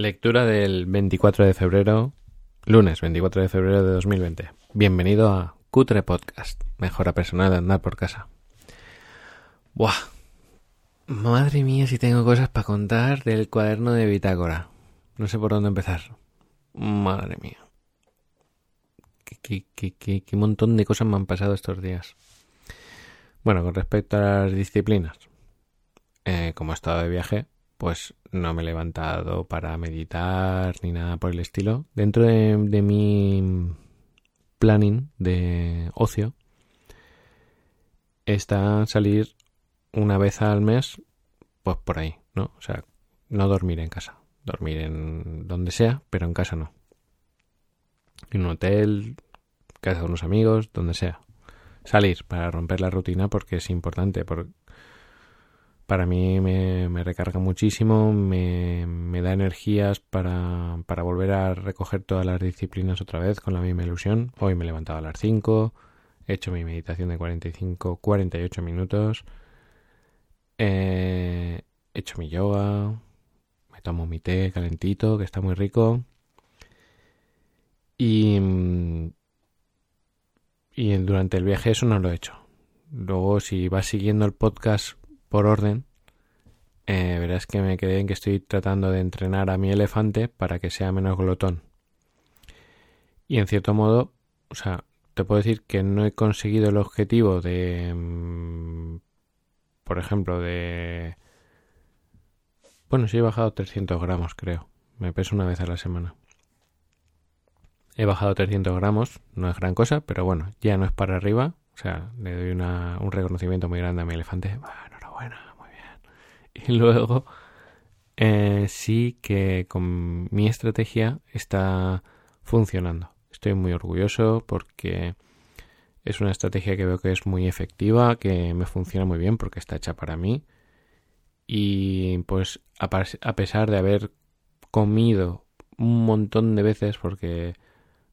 Lectura del 24 de febrero, lunes 24 de febrero de 2020. Bienvenido a Cutre Podcast, mejora personal de andar por casa. Buah, madre mía si tengo cosas para contar del cuaderno de bitácora. No sé por dónde empezar. Madre mía. Qué, qué, qué, qué montón de cosas me han pasado estos días. Bueno, con respecto a las disciplinas, eh, como estado de viaje, pues no me he levantado para meditar ni nada por el estilo. Dentro de, de mi planning de ocio está salir una vez al mes, pues por ahí, ¿no? O sea, no dormir en casa. Dormir en donde sea, pero en casa no. En un hotel, casa de unos amigos, donde sea. Salir para romper la rutina porque es importante. Porque para mí me, recarga muchísimo, me, da energías para, volver a recoger todas las disciplinas otra vez con la misma ilusión. Hoy me he levantado a las 5, he hecho mi meditación de 45, 48 minutos, eh, he hecho mi yoga, me tomo mi té calentito, que está muy rico. Y, y durante el viaje eso no lo he hecho. Luego, si vas siguiendo el podcast por orden, eh, verás que me quedé en que estoy tratando de entrenar a mi elefante para que sea menos glotón. Y en cierto modo, o sea, te puedo decir que no he conseguido el objetivo de, mm, por ejemplo, de... Bueno, sí he bajado 300 gramos, creo. Me peso una vez a la semana. He bajado 300 gramos, no es gran cosa, pero bueno, ya no es para arriba. O sea, le doy un reconocimiento muy grande a mi elefante. Enhorabuena, muy bien. Y luego, eh, sí que con mi estrategia está funcionando. Estoy muy orgulloso porque es una estrategia que veo que es muy efectiva, que me funciona muy bien porque está hecha para mí. Y pues a pesar de haber comido un montón de veces, porque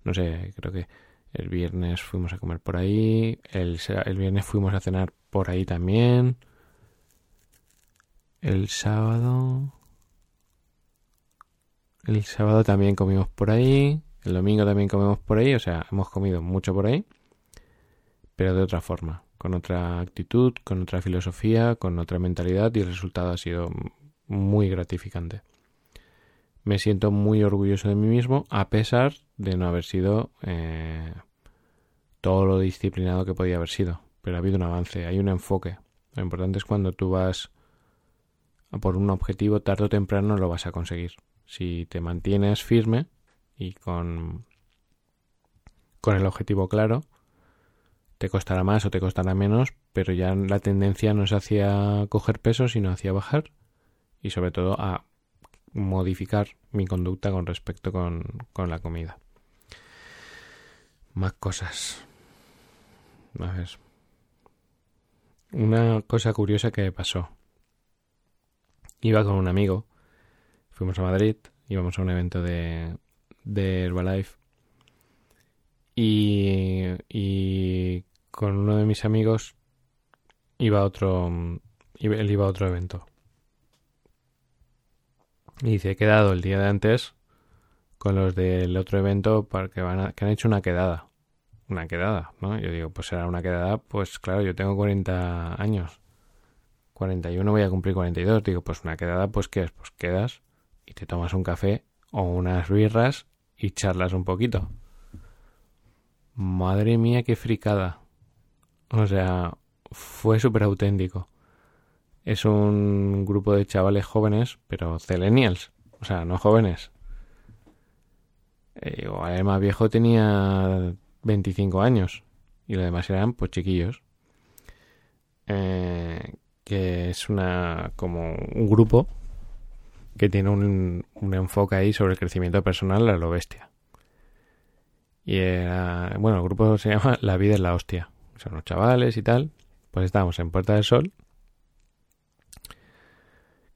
no sé, creo que el viernes fuimos a comer por ahí, el, el viernes fuimos a cenar por ahí también, el sábado... El sábado también comimos por ahí, el domingo también comemos por ahí, o sea, hemos comido mucho por ahí, pero de otra forma, con otra actitud, con otra filosofía, con otra mentalidad. Y el resultado ha sido muy gratificante. Me siento muy orgulloso de mí mismo a pesar de no haber sido eh, todo lo disciplinado que podía haber sido, pero ha habido un avance, hay un enfoque. Lo importante es cuando tú vas por un objetivo, tarde o temprano lo vas a conseguir. Si te mantienes firme y con, con el objetivo claro, te costará más o te costará menos, pero ya la tendencia no es hacia coger peso, sino hacia bajar y sobre todo a modificar mi conducta con respecto con, con la comida. Más cosas. A ver. Una cosa curiosa que pasó. Iba con un amigo. Fuimos a Madrid. Íbamos a un evento de, de Herbalife. Y, y con uno de mis amigos iba a otro. Él iba a otro evento. Y dice, he quedado el día de antes con los del otro evento para que, van que han hecho una quedada. Una quedada, ¿no? Yo digo, pues será una quedada, pues claro, yo tengo 40 años. 41 voy a cumplir 42. Digo, pues una quedada, pues ¿qué es? Pues quedas y te tomas un café o unas birras y charlas un poquito. Madre mía, qué fricada. O sea, fue súper auténtico. Es un grupo de chavales jóvenes, pero celenials. O sea, no jóvenes. Eh, el más viejo tenía 25 años y los demás eran pues chiquillos. Eh, que es una como un grupo que tiene un, un, enfoque ahí sobre el crecimiento personal a lo bestia. Y era, bueno, el grupo se llama La vida es la hostia. Son los chavales y tal. Pues estábamos en Puerta del Sol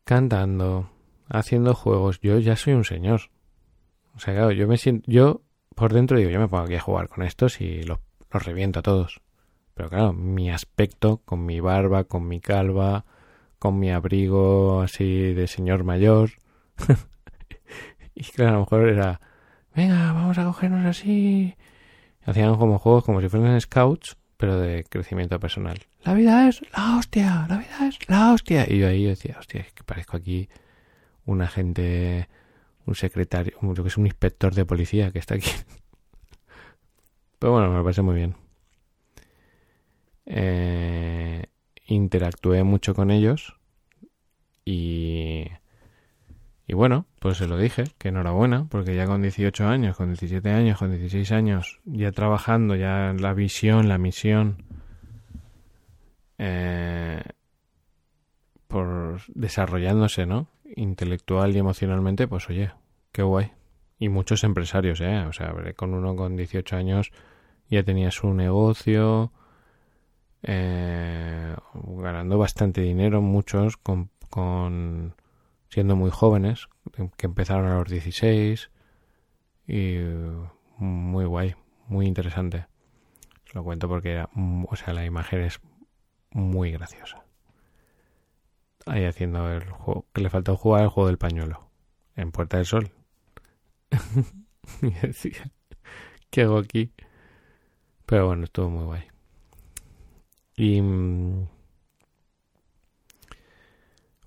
cantando, haciendo juegos. Yo ya soy un señor. O sea, claro, yo me siento, yo por dentro digo, yo me pongo aquí a jugar con estos y los, los reviento a todos. Pero claro, mi aspecto, con mi barba, con mi calva, con mi abrigo así de señor mayor y claro, a lo mejor era, venga, vamos a cogernos así. Hacían como juegos como si fueran scouts, pero de crecimiento personal. La vida es la hostia, la vida es la hostia. Y yo ahí decía, hostia, es que parezco aquí un agente, un secretario, que es un inspector de policía que está aquí. Pero bueno, me parece muy bien. Eh, interactué mucho con ellos y, y bueno, pues se lo dije, que enhorabuena, porque ya con 18 años, con 17 años, con 16 años, ya trabajando, ya la visión, la misión, eh, por desarrollándose, ¿no? Intelectual y emocionalmente, pues oye, qué guay. Y muchos empresarios, ¿eh? O sea, con uno con 18 años ya tenía su negocio, eh, ganando bastante dinero, muchos con, con siendo muy jóvenes, que empezaron a los 16 y muy guay, muy interesante. Lo cuento porque era, o sea, la imagen es muy graciosa. Ahí haciendo el juego, que le faltó jugar el juego del pañuelo en Puerta del Sol. y decía, ¿qué hago aquí? Pero bueno, estuvo muy guay. Y mm,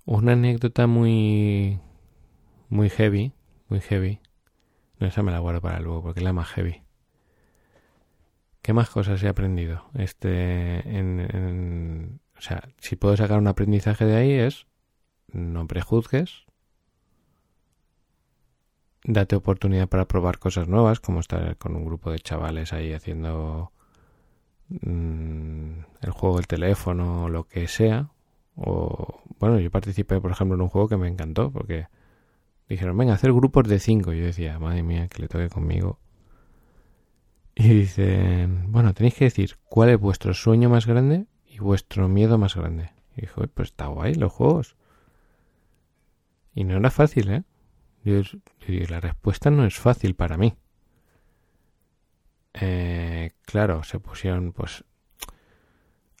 una anécdota muy muy heavy, muy heavy. No, esa me la guardo para luego porque es la más heavy. ¿Qué más cosas he aprendido? Este, en, o sea, si puedo sacar un aprendizaje de ahí es no prejuzgues, date oportunidad para probar cosas nuevas, como estar con un grupo de chavales ahí haciendo mm, el juego del teléfono lo que sea. O bueno, yo participé, por ejemplo, en un juego que me encantó porque dijeron, venga, hacer grupos de cinco. Yo decía, madre mía, que le toque conmigo. Y dicen, bueno, tenéis que decir cuál es vuestro sueño más grande y vuestro miedo más grande. Y dijo, pues está guay los juegos. Y no era fácil, ¿eh? Yo, la respuesta no es fácil para mí. Eh, claro, se pusieron, pues,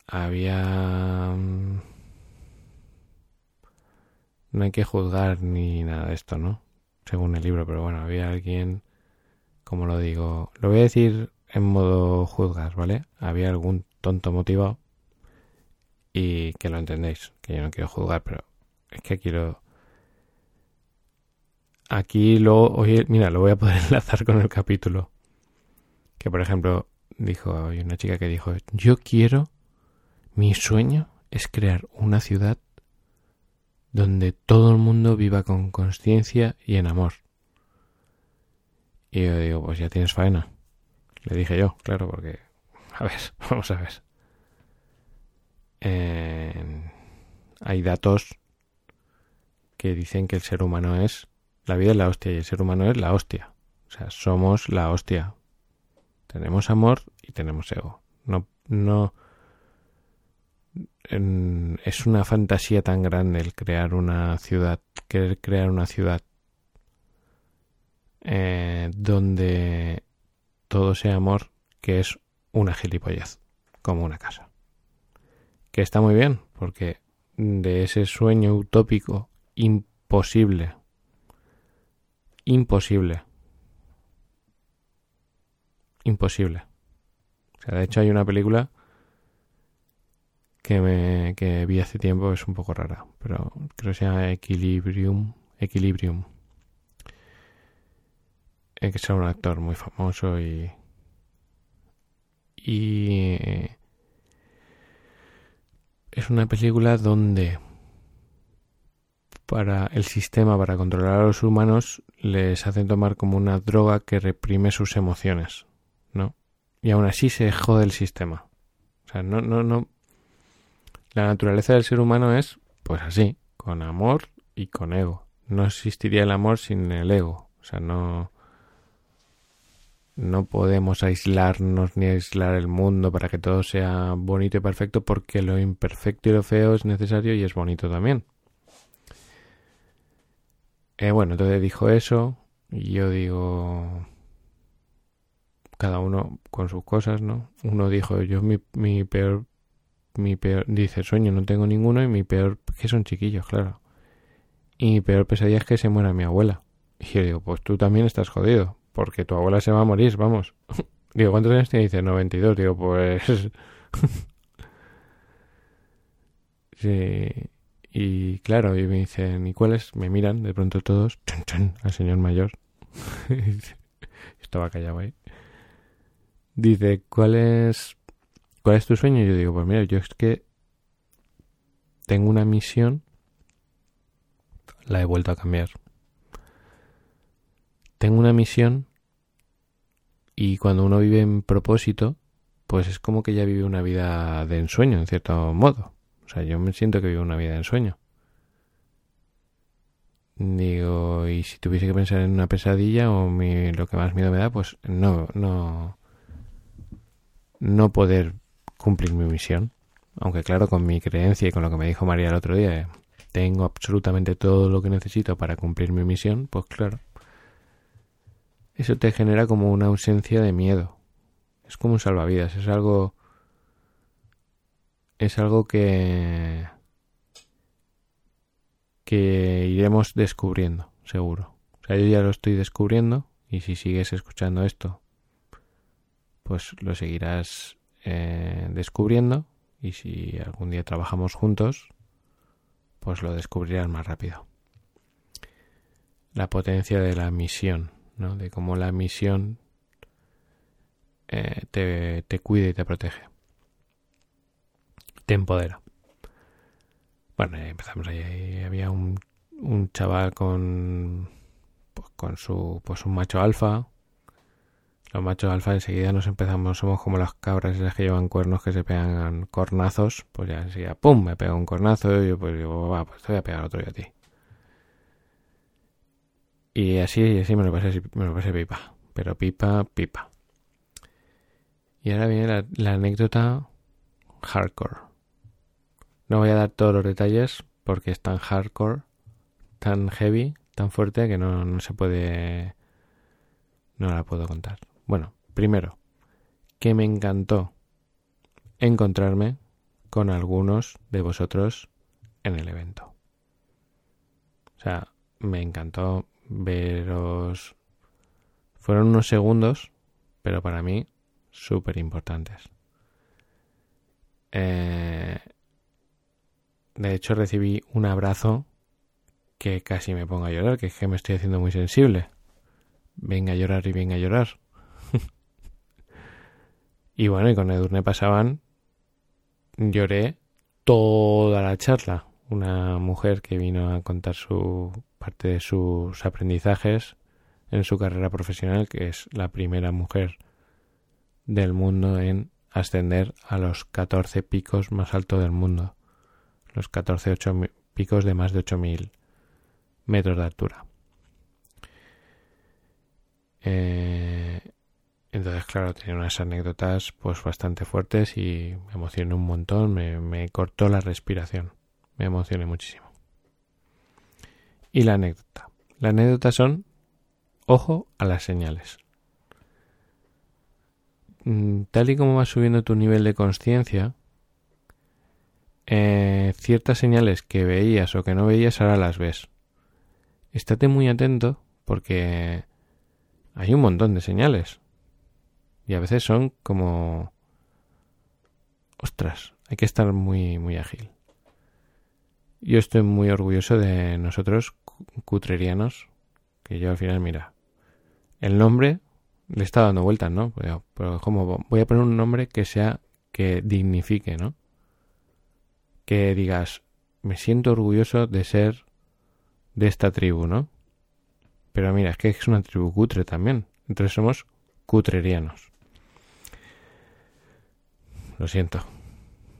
había... Mm, no hay que juzgar ni nada de esto, ¿no? Según el libro, pero bueno, había alguien, como lo digo, lo voy a decir en modo juzgar, ¿vale? Había algún tonto motivado y que lo entendéis, que yo no quiero juzgar, pero es que. Aquí lo, oye, mira, lo voy a poder enlazar con el capítulo. Que por ejemplo, dijo, hay una chica que dijo, yo quiero, mi sueño es crear una ciudad donde todo el mundo viva con conciencia y en amor. Y yo digo, pues ya tienes faena. Le dije yo, claro, porque... A ver, vamos a ver. hay datos que dicen que el ser humano es... La vida es la hostia y el ser humano es la hostia. O sea, somos la hostia. Tenemos amor y tenemos ego. No, no, es una fantasía tan grande el crear una ciudad, querer crear una ciudad eh, donde todo sea amor, que es una gilipollez, como una casa. Que está muy bien, porque de ese sueño utópico imposible, imposible, imposible. O sea, de hecho hay una película que, me, que vi hace tiempo es un poco rara, pero creo que se llama Equilibrium. Equilibrium. Eh, que es un actor muy famoso y. Y. es una película donde. Para el sistema, para controlar a los humanos, les hacen tomar como una droga que reprime sus emociones, ¿no? Y aún así se jode el sistema. O sea, no, no, no, la naturaleza del ser humano es, pues así, con amor y con ego. No existiría el amor sin el ego. O sea, no, no podemos aislarnos ni aislar el mundo para que todo sea bonito y perfecto porque lo imperfecto y lo feo es necesario y es bonito también. Eh, bueno, entonces dijo eso y yo digo cada uno con sus cosas, ¿no? Uno dijo yo mi, mi peor mi peor, dice sueño no tengo ninguno y mi peor, que son chiquillos, claro. Y mi peor pesadilla es que se muera mi abuela. Y yo digo, pues tú también estás jodido, porque tu abuela se va a morir, vamos. digo, ¿cuántos años tiene? Dice, 92. Digo, pues... sí. Y claro, y me dicen, ¿y cuáles? Me miran de pronto todos, al señor mayor. Estaba callado ahí. Dice, ¿cuál es, ¿cuál es tu sueño? Y yo digo, pues mira, yo es que tengo una misión, la he vuelto a cambiar. Tengo una misión y cuando uno vive en propósito, pues es como que ya vive una vida de ensueño, en cierto modo. O sea, yo me siento que vivo una vida de ensueño. Digo, y si tuviese que pensar en una pesadilla o lo que más miedo me da, pues no, no, no poder cumplir mi misión. Aunque claro, con mi creencia y con lo que me dijo María el otro día, tengo absolutamente todo lo que necesito para cumplir mi misión, pues claro. Eso te genera como una ausencia de miedo. Es como un salvavidas, es algo es algo que que iremos descubriendo, seguro. O sea, yo ya lo estoy descubriendo y si sigues escuchando esto, pues lo seguirás eh, descubriendo y si algún día trabajamos juntos, pues lo descubrirás más rápido. La potencia de la misión, ¿no? De cómo la misión eh, te, te cuida y te protege te empodera. Bueno, empezamos ahí. Había un, un chaval con, pues, con su, pues un macho alfa. Los machos alfa enseguida nos empezamos, somos como las cabras esas que llevan cuernos que se pegan cornazos. Pues ya enseguida, ¡pum! Me pega un cornazo y yo pues digo, va, pues te voy a pegar otro yo a ti. Y así, así me lo pasé, me lo pasé pipa. Pero pipa, pipa. Y ahora viene la, la anécdota hardcore. No voy a dar todos los detalles porque es tan hardcore, tan heavy, tan fuerte que no, no se puede... No la puedo contar. Bueno, primero, que me encantó encontrarme con algunos de vosotros en el evento. O sea, me encantó veros. Fueron unos segundos, pero para mí súper importantes. Eh, de hecho, recibí un abrazo que casi me pongo a llorar, que es que me estoy haciendo muy sensible. Venga a llorar y venga a llorar. Y bueno, y con Edurne pasaban, lloré toda la charla. Una mujer que vino a contar su parte de sus aprendizajes en su carrera profesional, que es la primera mujer del mundo en ascender a los 14 picos más altos del mundo los 14 8 picos de más de 8.000 metros de altura. Eh, entonces, claro, tenía unas anécdotas pues bastante fuertes y me emocioné un montón, me, cortó la respiración, me emocioné muchísimo. Y la anécdota. La anécdota son, ojo a las señales. Mm, tal y como va subiendo tu nivel de conciencia, eh, ciertas señales que veías o que no veías ahora las ves. Estate muy atento porque hay un montón de señales. Y a veces son como... Ostras, hay que estar muy, muy ágil. Yo estoy muy orgulloso de nosotros, cutrerianos, que yo al final, mira, el nombre le está dando vueltas, ¿no? Pero, pero como voy a poner un nombre que sea, que dignifique, ¿no? que digas, me siento orgulloso de ser de esta tribu, ¿no? Pero mira, es que es una tribu cutre también. Entonces somos cutrerianos. Lo siento.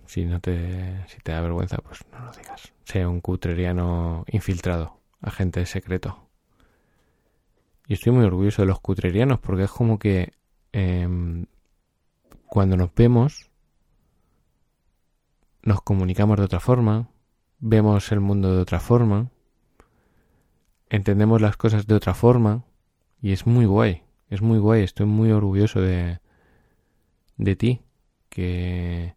Si no te, si te da vergüenza, pues no lo digas. Sea un cutreriano infiltrado, agente secreto. Y estoy muy orgulloso de los cutrerianos porque es como que em, cuando nos vemos nos comunicamos de otra forma, vemos el mundo de otra forma, entendemos las cosas de otra forma y es muy guay, es muy guay, estoy muy orgulloso de, de ti, que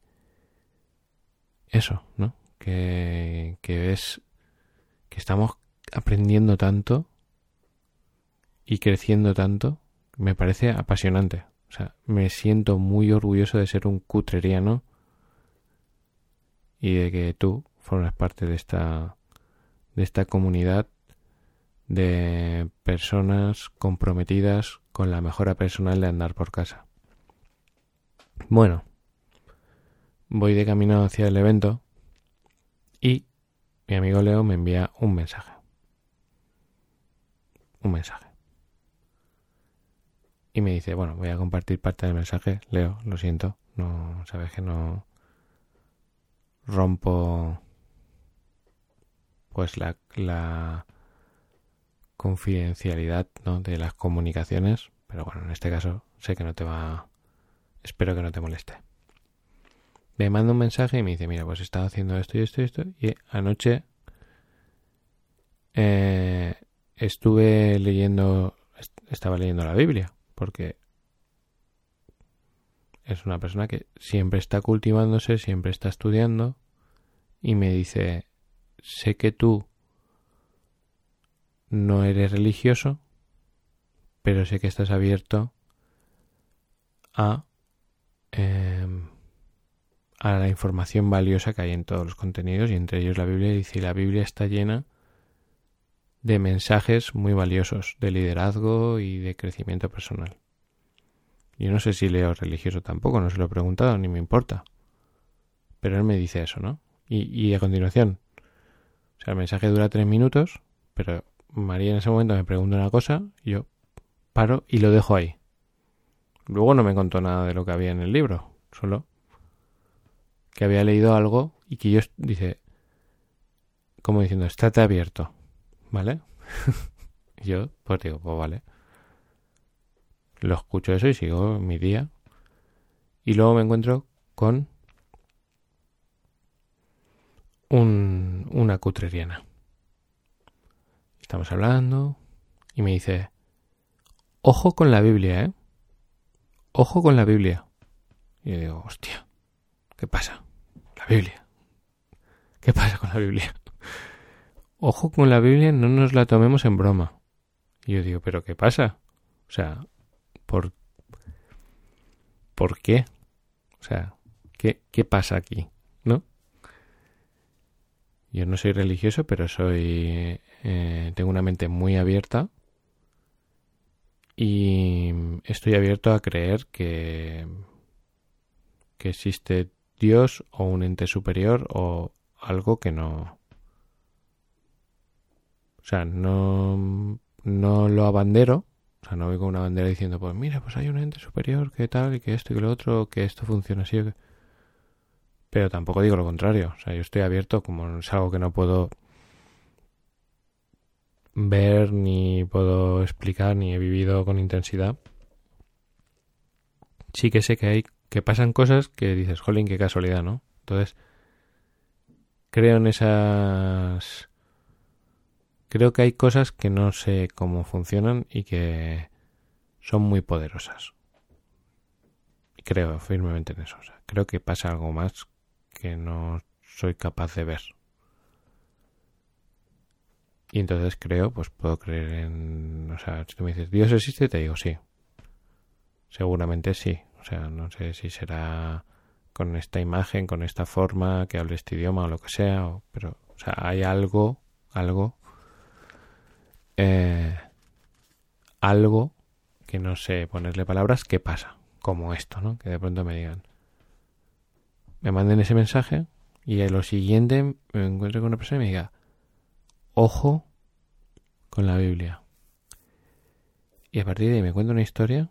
eso, ¿no? Que, que ves que estamos aprendiendo tanto y creciendo tanto, me parece apasionante. O sea, me siento muy orgulloso de ser un cutreriano y de que tú formas parte de esta de esta comunidad de personas comprometidas con la mejora personal de andar por casa. Bueno, voy de camino hacia el evento y mi amigo Leo me envía un mensaje. Un mensaje. Y me dice, bueno, voy a compartir parte del mensaje. Leo, lo siento. No, sabes que no rompo pues la, confidencialidad ¿no? de las comunicaciones. Pero bueno, en este caso sé que no te va... Espero que no te moleste. Me manda un mensaje y me dice, mira, pues he estado haciendo esto y esto y esto. Y anoche eh, estuve leyendo, estaba leyendo la Biblia, porque es una persona que siempre está cultivándose, siempre está estudiando, y me dice, sé que tú no eres religioso, pero sé que estás abierto a, em, a la información valiosa que hay en todos los contenidos y entre ellos la Biblia. Dice, la Biblia está llena de mensajes muy valiosos de liderazgo y de crecimiento personal. Yo no sé si leo religioso tampoco, no se lo he preguntado, ni me importa. Pero él me dice eso, ¿no? Y, y a continuación, o sea, el mensaje dura tres minutos, pero María en ese momento me pregunta una cosa, yo paro y lo dejo ahí. Luego no me contó nada de lo que había en el libro, solo que había leído algo y que yo dice, como diciendo, estate abierto, ¿vale? yo, pues digo, pues vale. Lo escucho eso y sigo mi día. Y luego me encuentro con un, una cutreriana. Estamos hablando y me dice, ojo con la Biblia, ¿eh? Ojo con la Biblia. Y yo digo, hostia, ¿qué pasa? Biblia. ¿Qué pasa con la Biblia? Ojo con la Biblia, no nos la tomemos en broma. Y yo digo, ¿pero qué pasa? O sea, ¿por, ¿por qué? O sea, ¿qué, qué pasa aquí? ¿No? Yo no soy religioso, pero soy. Eh, tengo una mente muy abierta. Y estoy abierto a creer que. que existe Dios o un ente superior o algo que no. O sea, no. no lo abandero. O sea, no voy con una bandera diciendo, pues mira, pues hay un ente superior que tal, y que esto y que lo otro, que esto funciona así. Pero tampoco digo lo contrario. O sea, yo estoy abierto como es algo que no puedo ver, ni puedo explicar, ni he vivido con intensidad. Sí que sé que hay, que pasan cosas que dices, jolín, qué casualidad, ¿no? Entonces, creo en esas... Creo que hay cosas que no sé cómo funcionan y que son muy poderosas. Creo firmemente en eso. O sea, creo que pasa algo más que no soy capaz de ver. Y entonces creo, pues puedo creer en... O sea, si tú me dices, ¿Dios existe? Te digo, sí. Seguramente sí. Sea, no sé si será con esta imagen, con esta forma, que hable este idioma o lo que sea, pero, o sea, hay algo, algo, eh, algo que no sé ponerle palabras, ¿qué pasa? Como esto, ¿no? Que de pronto me digan, me manden ese mensaje y a lo siguiente me encuentro con una persona y me diga, ojo con la Biblia. Y a partir de ahí me cuenta una historia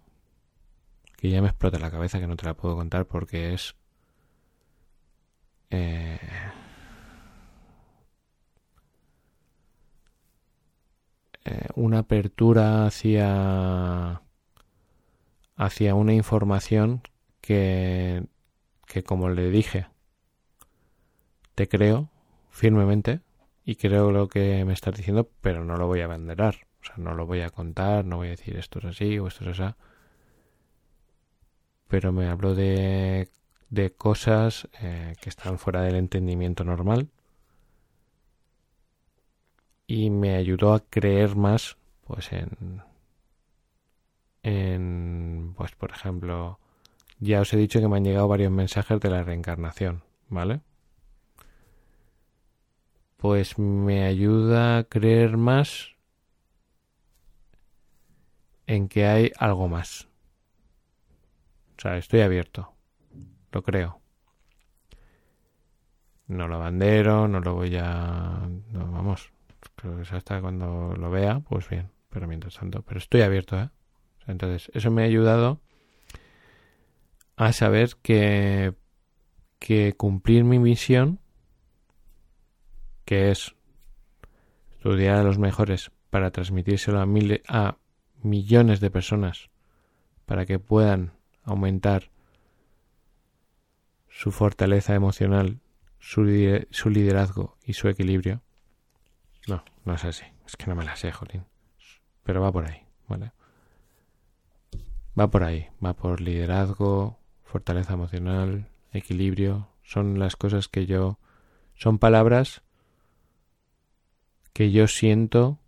que ya me explota la cabeza, que no te la puedo contar porque es... Eh, eh, una apertura hacia hacia una información que que como le dije, te creo firmemente y creo lo que me estás diciendo, pero no lo voy a abanderar. O sea, no lo voy a contar, no voy a decir esto es así o esto es así. Pero me habló de, de cosas eh, que están fuera del entendimiento normal y me ayudó a creer más pues en, en, pues por ejemplo, ya os he dicho que me han llegado varios mensajes de la reencarnación, ¿vale? Pues me ayuda a creer más en que hay algo más. O sea, estoy abierto. Lo creo. No lo bandero, no lo voy a... No, vamos. Creo que hasta cuando lo vea, pues bien. Pero mientras tanto, pero estoy abierto, ¿eh? Entonces, eso me ha ayudado a saber que, que cumplir mi misión, que es estudiar a los mejores para transmitírselo a, mil, a millones de personas, para que puedan aumentar su fortaleza emocional, su, su liderazgo y su equilibrio. No, no es así. Es que no me la sé, Jolín. Pero va por ahí, ¿vale? Va por ahí. Va por liderazgo, fortaleza emocional, equilibrio. Son las cosas que yo... Son palabras que yo siento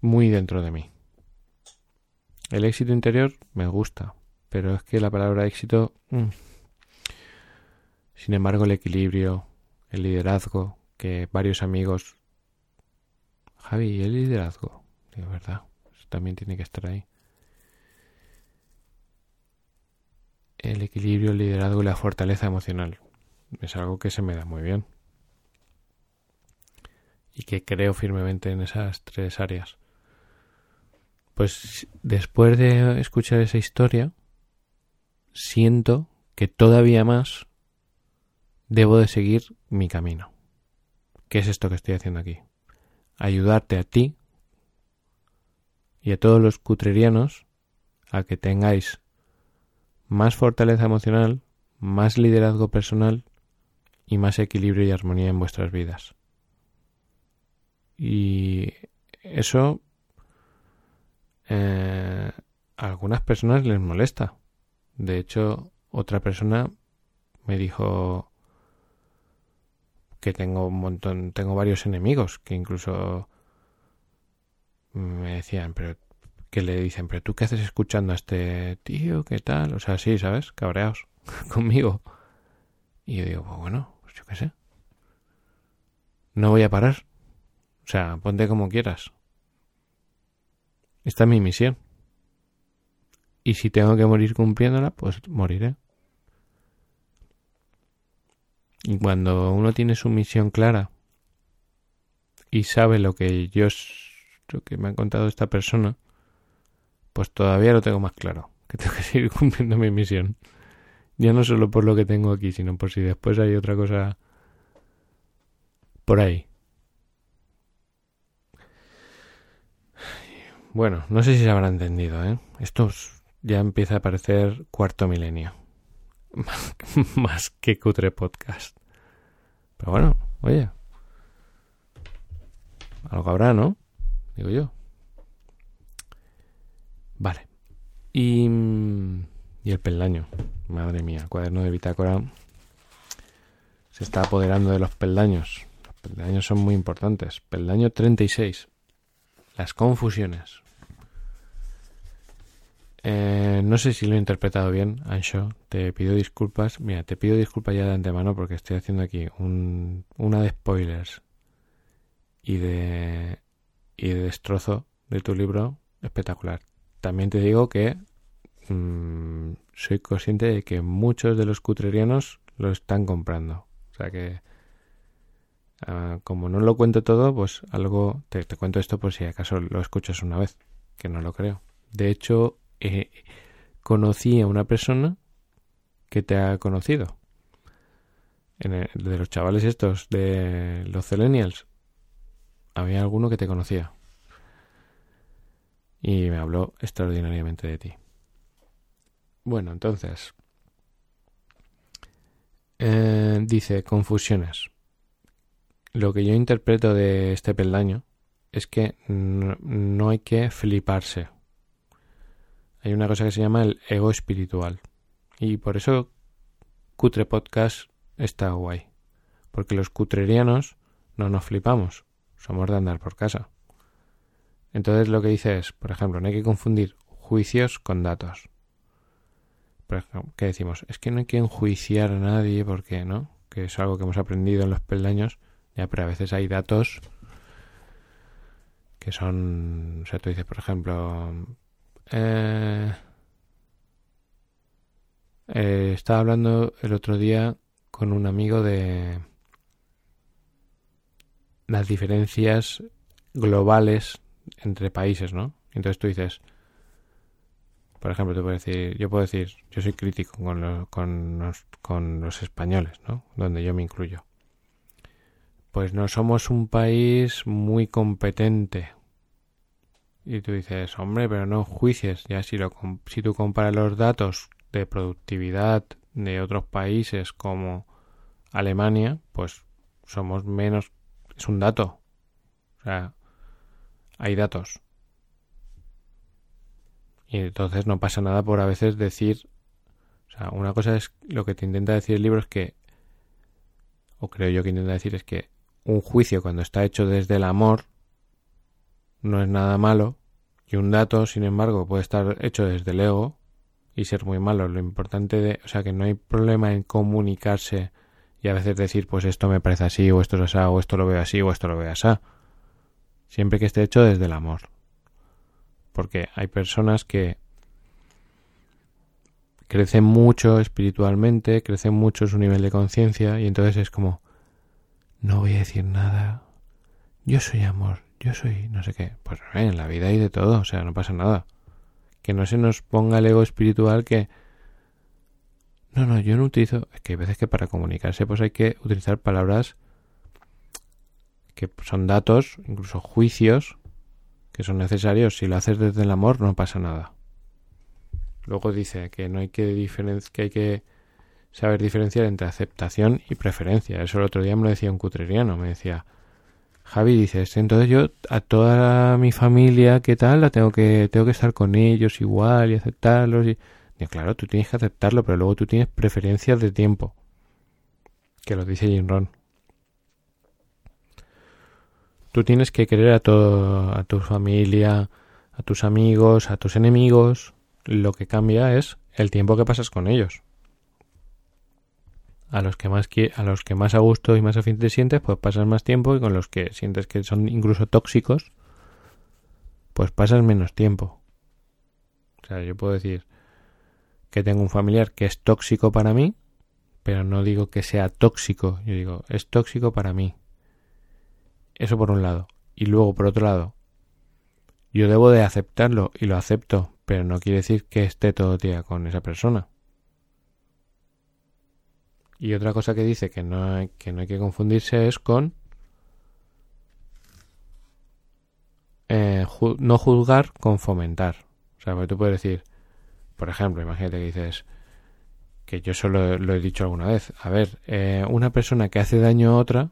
muy dentro de mí. El éxito interior me gusta, pero es que la palabra éxito... Mm. Sin embargo, el equilibrio, el liderazgo, que varios amigos... Javi, ¿y el liderazgo? De verdad, eso también tiene que estar ahí. El equilibrio, el liderazgo y la fortaleza emocional. Es algo que se me da muy bien. Y que creo firmemente en esas tres áreas. Pues después de escuchar esa historia, siento que todavía más debo de seguir mi camino. ¿Qué es esto que estoy haciendo aquí? Ayudarte a ti y a todos los cutrerianos a que tengáis más fortaleza emocional, más liderazgo personal y más equilibrio y armonía en vuestras vidas. Y eso eh, a algunas personas les molesta. De hecho, otra persona me dijo que tengo un montón, tengo varios enemigos que incluso me decían, pero que le dicen, pero tú qué haces escuchando a este tío, qué tal, o sea, sí, ¿sabes? Cabreados conmigo. Y yo digo, pues bueno, pues yo qué sé. No voy a parar. O sea, ponte como quieras. Esta es mi misión. Y si tengo que morir cumpliéndola, pues moriré. Y cuando uno tiene su misión clara y sabe lo que yo, lo que me ha contado esta persona, pues todavía lo tengo más claro, que tengo que seguir cumpliendo mi misión. Ya no solo por lo que tengo aquí, sino por si después hay otra cosa por ahí. Bueno, no sé si se habrá entendido, ¿eh? Esto ya empieza a parecer cuarto milenio. Más que cutre podcast. Pero bueno, oye. Algo habrá, ¿no? Digo yo. Vale. Y, y el peldaño. Madre mía, el cuaderno de bitácora se está apoderando de los peldaños. Los peldaños son muy importantes. Peldaño 36. Las confusiones. Eh, no sé si lo he interpretado bien, Ancho. Te pido disculpas. Mira, te pido disculpas ya de antemano porque estoy haciendo aquí un, una de spoilers y de, y de destrozo de tu libro espectacular. También te digo que mm, soy consciente de que muchos de los cutrerianos lo están comprando. O sea que, ah, como no lo cuento todo, pues algo te, te cuento esto por si acaso lo escuchas una vez, que no lo creo. De hecho, eh, conocí a una persona que te ha conocido. de los chavales estos, de los Celenials, había alguno que te conocía. Y me habló extraordinariamente de ti. Bueno, entonces. Eh, dice, confusiones. Lo que yo interpreto de este peldaño es que no hay que fliparse hay una cosa que se llama el ego espiritual. Y por eso Cutre Podcast está guay. Porque los cutrerianos no nos flipamos. Somos de andar por casa. Entonces lo que dice es, por ejemplo, no hay que confundir juicios con datos. ¿Qué decimos? Es que no hay que enjuiciar a nadie porque, ¿no? Que es algo que hemos aprendido en los peldaños. Ya, pero a veces hay datos que son, o sea, tú dices, por ejemplo, eh, eh, estaba hablando el otro día con un amigo de las diferencias globales entre países, ¿no? Entonces tú dices, por ejemplo, te puedo decir, yo puedo decir, yo soy crítico con, con, los, con los españoles, ¿no? Donde yo me incluyo pues no somos un país muy competente. Y tú dices, hombre, pero no juicies. Ya si, lo, si tú comparas los datos de productividad de otros países como Alemania, pues somos menos. Es un dato. O sea, hay datos. Y entonces no pasa nada por a veces decir. O sea, una cosa es lo que te intenta decir el libro es que. O creo yo que intenta decir es que un juicio cuando está hecho desde el amor no es nada malo y un dato, sin embargo, puede estar hecho desde el ego y ser muy malo. Lo importante de, o sea, que no hay problema en comunicarse y a veces decir, pues esto me parece así o esto es así o esto lo veo así o esto lo veo así. Siempre que esté hecho desde el amor. Porque hay personas que crecen mucho espiritualmente, crecen mucho su nivel de conciencia y entonces es como no voy a decir nada. Yo soy amor, yo soy no sé qué. Pues en la vida hay de todo, o sea, no pasa nada. Que no se nos ponga el ego espiritual que... No, no, yo no utilizo... Es que hay veces que para comunicarse pues hay que utilizar palabras que son datos, incluso juicios, que son necesarios. Si lo haces desde el amor no pasa nada. Luego dice que no hay que diferenciar, que hay que saber diferenciar entre aceptación y preferencia. Eso el otro día me lo decía un cutreriano, me decía, Javi, dices, entonces yo a toda mi familia, ¿qué tal? La tengo que, tengo que estar con ellos igual y aceptarlos. Y... claro, tú tienes que aceptarlo, pero luego tú tienes preferencias de tiempo. Que lo dice Jim Ron. Tú tienes que querer a, todo, a tu familia, a tus amigos, a tus enemigos. Lo que cambia es el tiempo que pasas con ellos a los que más a los que más a gusto y más afín te sientes, pues pasas más tiempo y con los que sientes que son incluso tóxicos, pues pasas menos tiempo. O sea, yo puedo decir que tengo un familiar que es tóxico para mí, pero no digo que sea tóxico, yo digo, es tóxico para mí. Eso por un lado. Y luego, por otro lado, yo debo de aceptarlo y lo acepto, pero no quiere decir que esté todo el día con esa persona. Y otra cosa que dice que no hay que, no hay que confundirse es con eh, no juzgar con fomentar. O sea, porque tú puedes decir, por ejemplo, imagínate que dices que yo solo lo he dicho alguna vez. A ver, eh, una persona que hace daño a otra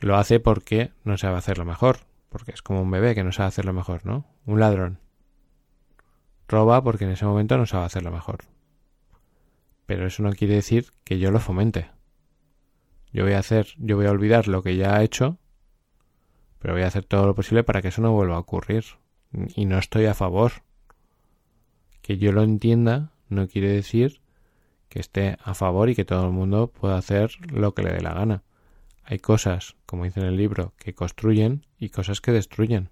lo hace porque no sabe hacerlo mejor. Porque es como un bebé que no sabe hacerlo mejor, ¿no? Un ladrón. Roba porque en ese momento no sabe hacerlo mejor. Pero eso no quiere decir que yo lo fomente. Yo voy a hacer, yo voy a olvidar lo que ya ha hecho, pero voy a hacer todo lo posible para que eso no vuelva a ocurrir. Y no estoy a favor. Que yo lo entienda no quiere decir que esté a favor y que todo el mundo pueda hacer lo que le dé la gana. Hay cosas, como dice en el libro, que construyen y cosas que destruyen.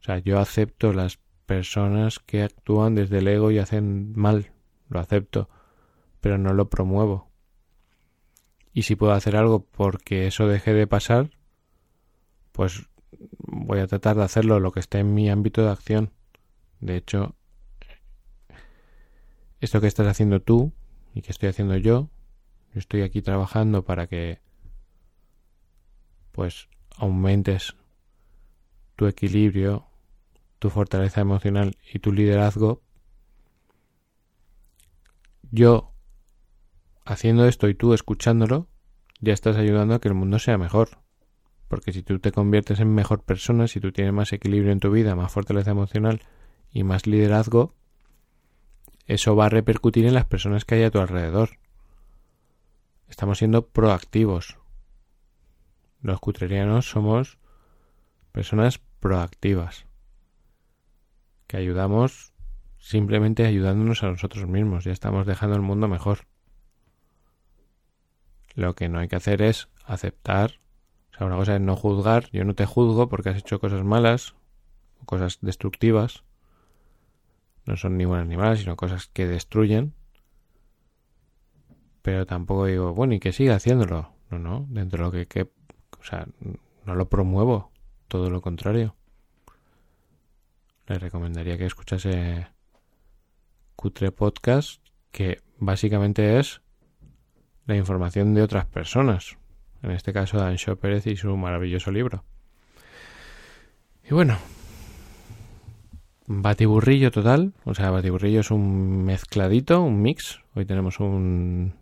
O sea, yo acepto las personas que actúan desde el ego y hacen mal, lo acepto, pero no lo promuevo. Y si puedo hacer algo porque eso deje de pasar, pues voy a tratar de hacerlo lo que esté en mi ámbito de acción. De hecho, esto que estás haciendo tú y que estoy haciendo yo, yo estoy aquí trabajando para que pues aumentes tu equilibrio, tu fortaleza emocional y tu liderazgo yo haciendo esto y tú escuchándolo, ya estás ayudando a que el mundo sea mejor. Porque si tú te conviertes en mejor persona, si tú tienes más equilibrio en tu vida, más fortaleza emocional y más liderazgo, eso va a repercutir en las personas que hay a tu alrededor. Estamos siendo proactivos. Los cutrerianos somos personas proactivas. que ayudamos simplemente ayudándonos a nosotros mismos, ya estamos dejando el mundo mejor. Lo que no hay que hacer es aceptar, o sea, una cosa es no juzgar, yo no te juzgo porque has hecho cosas malas, o cosas destructivas, no son ni buenas ni malas, sino cosas que destruyen, pero tampoco digo, bueno, y que siga haciéndolo, no, no, dentro de lo que, que o sea, no lo promuevo, todo lo contrario. Le recomendaría que escuchase Cutre Podcast, que básicamente es la información de otras personas. En este caso, Dan Pérez y su maravilloso libro. Y bueno, batiburrillo total. O sea, batiburrillo es un mezcladito, un mix. Hoy tenemos un,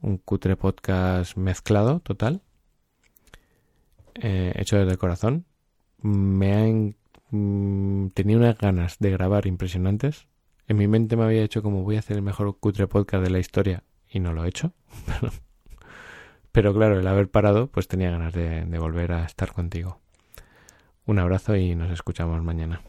un cutre podcast mezclado total. Eh, hecho desde el corazón. Me han mm, tenido unas ganas de grabar impresionantes en mi mente me había hecho como voy a hacer el mejor cutre podcast de la historia y no lo he hecho. Pero claro, el haber parado, pues tenía ganas de, de volver a estar contigo. Un abrazo y nos escuchamos mañana.